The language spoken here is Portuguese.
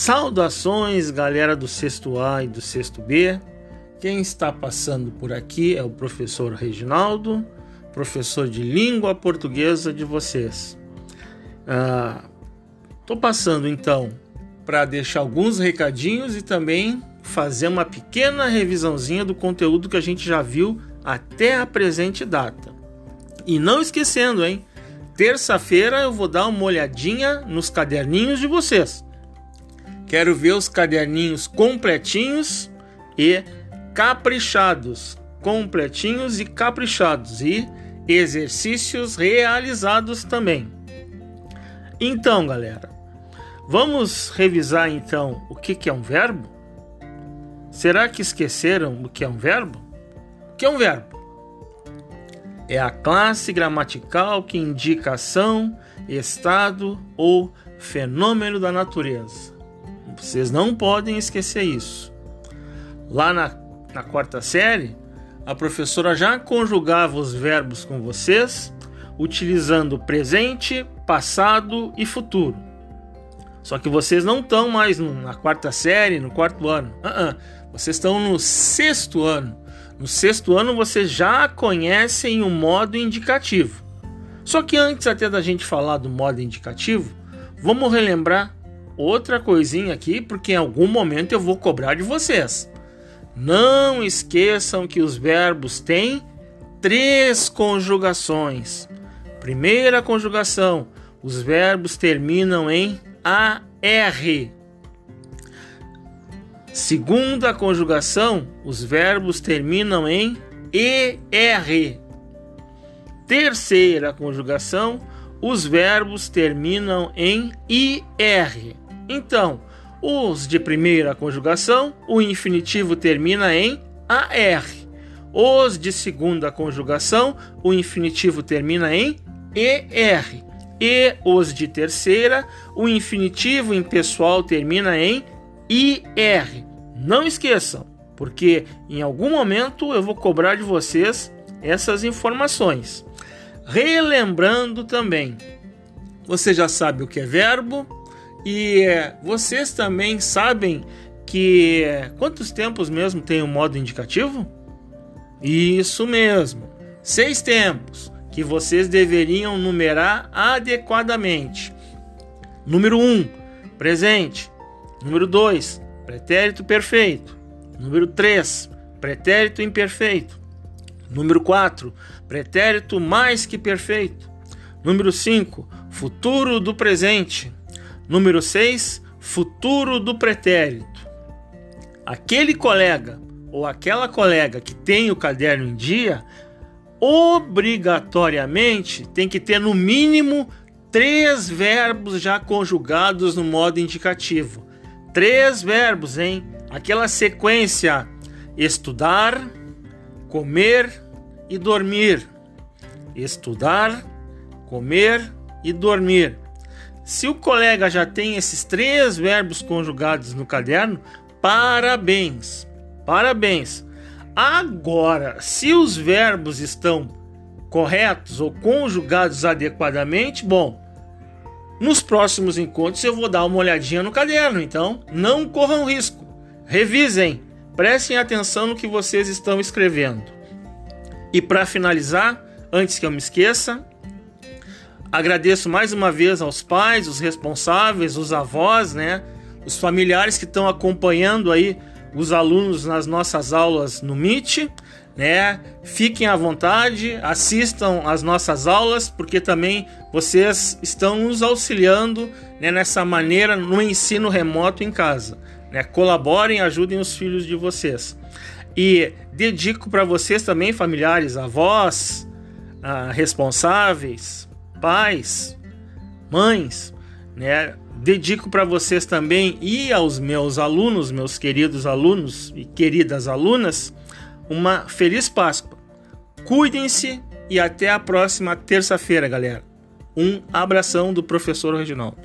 Saudações, galera do sexto A e do sexto B. Quem está passando por aqui é o professor Reginaldo, professor de língua portuguesa de vocês. Estou ah, passando então para deixar alguns recadinhos e também fazer uma pequena revisãozinha do conteúdo que a gente já viu até a presente data. E não esquecendo, hein? Terça-feira eu vou dar uma olhadinha nos caderninhos de vocês. Quero ver os caderninhos completinhos e caprichados. Completinhos e caprichados. E exercícios realizados também. Então, galera, vamos revisar então o que, que é um verbo? Será que esqueceram o que é um verbo? O que é um verbo? É a classe gramatical que indica ação, estado ou fenômeno da natureza. Vocês não podem esquecer isso. Lá na, na quarta série, a professora já conjugava os verbos com vocês, utilizando presente, passado e futuro. Só que vocês não estão mais na quarta série, no quarto ano. Uh -uh. Vocês estão no sexto ano. No sexto ano vocês já conhecem o modo indicativo. Só que antes até da gente falar do modo indicativo, vamos relembrar outra coisinha aqui, porque em algum momento eu vou cobrar de vocês. Não esqueçam que os verbos têm três conjugações. Primeira conjugação, os verbos terminam em AR. Segunda conjugação, os verbos terminam em ER. Terceira conjugação, os verbos terminam em IR. Então, os de primeira conjugação, o infinitivo termina em AR. Os de segunda conjugação, o infinitivo termina em ER. E os de terceira, o infinitivo impessoal termina em IR. Não esqueçam, porque em algum momento eu vou cobrar de vocês essas informações. Relembrando também, você já sabe o que é verbo, e é, vocês também sabem que é, quantos tempos mesmo tem o modo indicativo? Isso mesmo, seis tempos que vocês deveriam numerar adequadamente. Número 1, um, presente. Número 2, pretérito perfeito. Número 3, pretérito imperfeito. Número 4, pretérito mais que perfeito. Número 5, futuro do presente. Número 6, futuro do pretérito. Aquele colega ou aquela colega que tem o caderno em dia, obrigatoriamente tem que ter no mínimo três verbos já conjugados no modo indicativo. Três verbos, hein? Aquela sequência: estudar, comer e dormir. Estudar, comer e dormir. Se o colega já tem esses três verbos conjugados no caderno, parabéns, parabéns. Agora, se os verbos estão corretos ou conjugados adequadamente, bom, nos próximos encontros eu vou dar uma olhadinha no caderno, então não corram risco. Revisem, prestem atenção no que vocês estão escrevendo. E para finalizar, antes que eu me esqueça, Agradeço mais uma vez aos pais, os responsáveis, os avós, né? Os familiares que estão acompanhando aí os alunos nas nossas aulas no Meet, né? Fiquem à vontade, assistam às nossas aulas, porque também vocês estão nos auxiliando né, nessa maneira no ensino remoto em casa. Né? Colaborem, ajudem os filhos de vocês. E dedico para vocês também, familiares, avós, ah, responsáveis, pais, mães, né? Dedico para vocês também e aos meus alunos, meus queridos alunos e queridas alunas, uma feliz Páscoa. Cuidem-se e até a próxima terça-feira, galera. Um abração do professor Reginaldo.